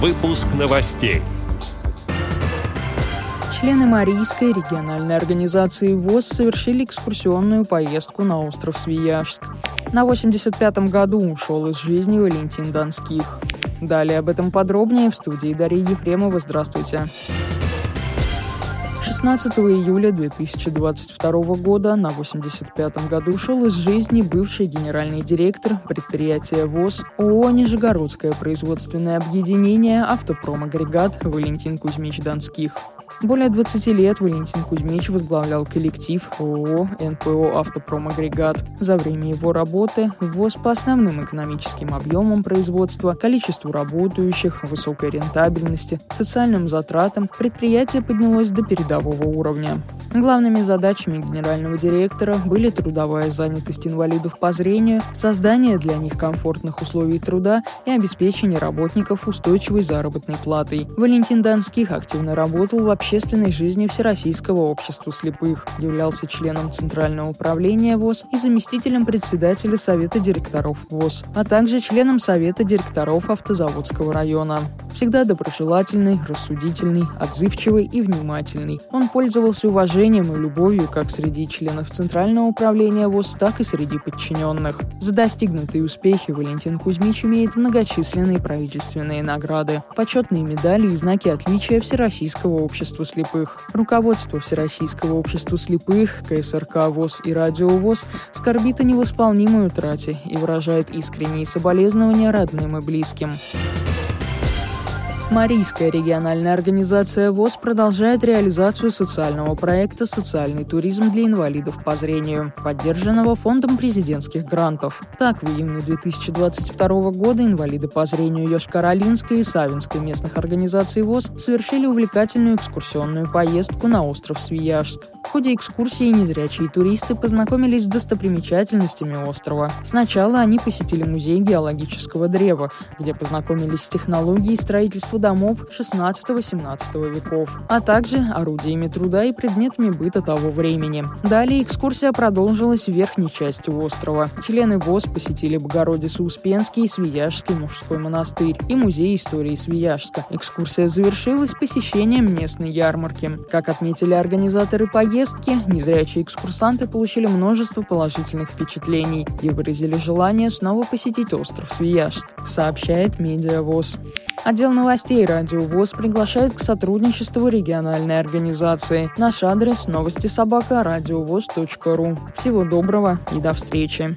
Выпуск новостей. Члены Марийской региональной организации ВОЗ совершили экскурсионную поездку на остров Свияжск. На 85-м году ушел из жизни Валентин Донских. Далее об этом подробнее в студии Дарьи Ефремова. Здравствуйте. 16 июля 2022 года на 85-м году ушел из жизни бывший генеральный директор предприятия ВОЗ ООО «Нижегородское производственное объединение «Автопром-агрегат» Валентин Кузьмич Донских. Более 20 лет Валентин Кузьмич возглавлял коллектив ООО «НПО Автопромагрегат». За время его работы ВОЗ по основным экономическим объемам производства, количеству работающих, высокой рентабельности, социальным затратам предприятие поднялось до передового уровня. Главными задачами генерального директора были трудовая занятость инвалидов по зрению, создание для них комфортных условий труда и обеспечение работников устойчивой заработной платой. Валентин Донских активно работал в общественной жизни Всероссийского общества слепых, являлся членом Центрального управления ВОЗ и заместителем председателя Совета директоров ВОЗ, а также членом Совета директоров Автозаводского района. Всегда доброжелательный, рассудительный, отзывчивый и внимательный. Он пользовался уважением и любовью как среди членов Центрального управления ВОЗ, так и среди подчиненных. За достигнутые успехи Валентин Кузьмич имеет многочисленные правительственные награды, почетные медали и знаки отличия Всероссийского общества слепых. Руководство Всероссийского общества слепых, КСРК ВОЗ и Радио ВОЗ скорбит о невосполнимой утрате и выражает искренние соболезнования родным и близким. Марийская региональная организация ВОЗ продолжает реализацию социального проекта «Социальный туризм для инвалидов по зрению», поддержанного Фондом президентских грантов. Так, в июне 2022 года инвалиды по зрению Йошкар-Олинской и Савинской местных организаций ВОЗ совершили увлекательную экскурсионную поездку на остров Свияжск. В ходе экскурсии незрячие туристы познакомились с достопримечательностями острова. Сначала они посетили музей геологического древа, где познакомились с технологией строительства домов 16-18 веков, а также орудиями труда и предметами быта того времени. Далее экскурсия продолжилась в верхней части острова. Члены ВОЗ посетили Богородицу-Успенский и Свияжский мужской монастырь и музей истории Свияжска. Экскурсия завершилась посещением местной ярмарки. Как отметили организаторы поездки, поездки незрячие экскурсанты получили множество положительных впечатлений и выразили желание снова посетить остров Свияжск, сообщает Медиавоз. Отдел новостей «Радио ВОЗ» приглашает к сотрудничеству региональной организации. Наш адрес – новости собака ру. Всего доброго и до встречи.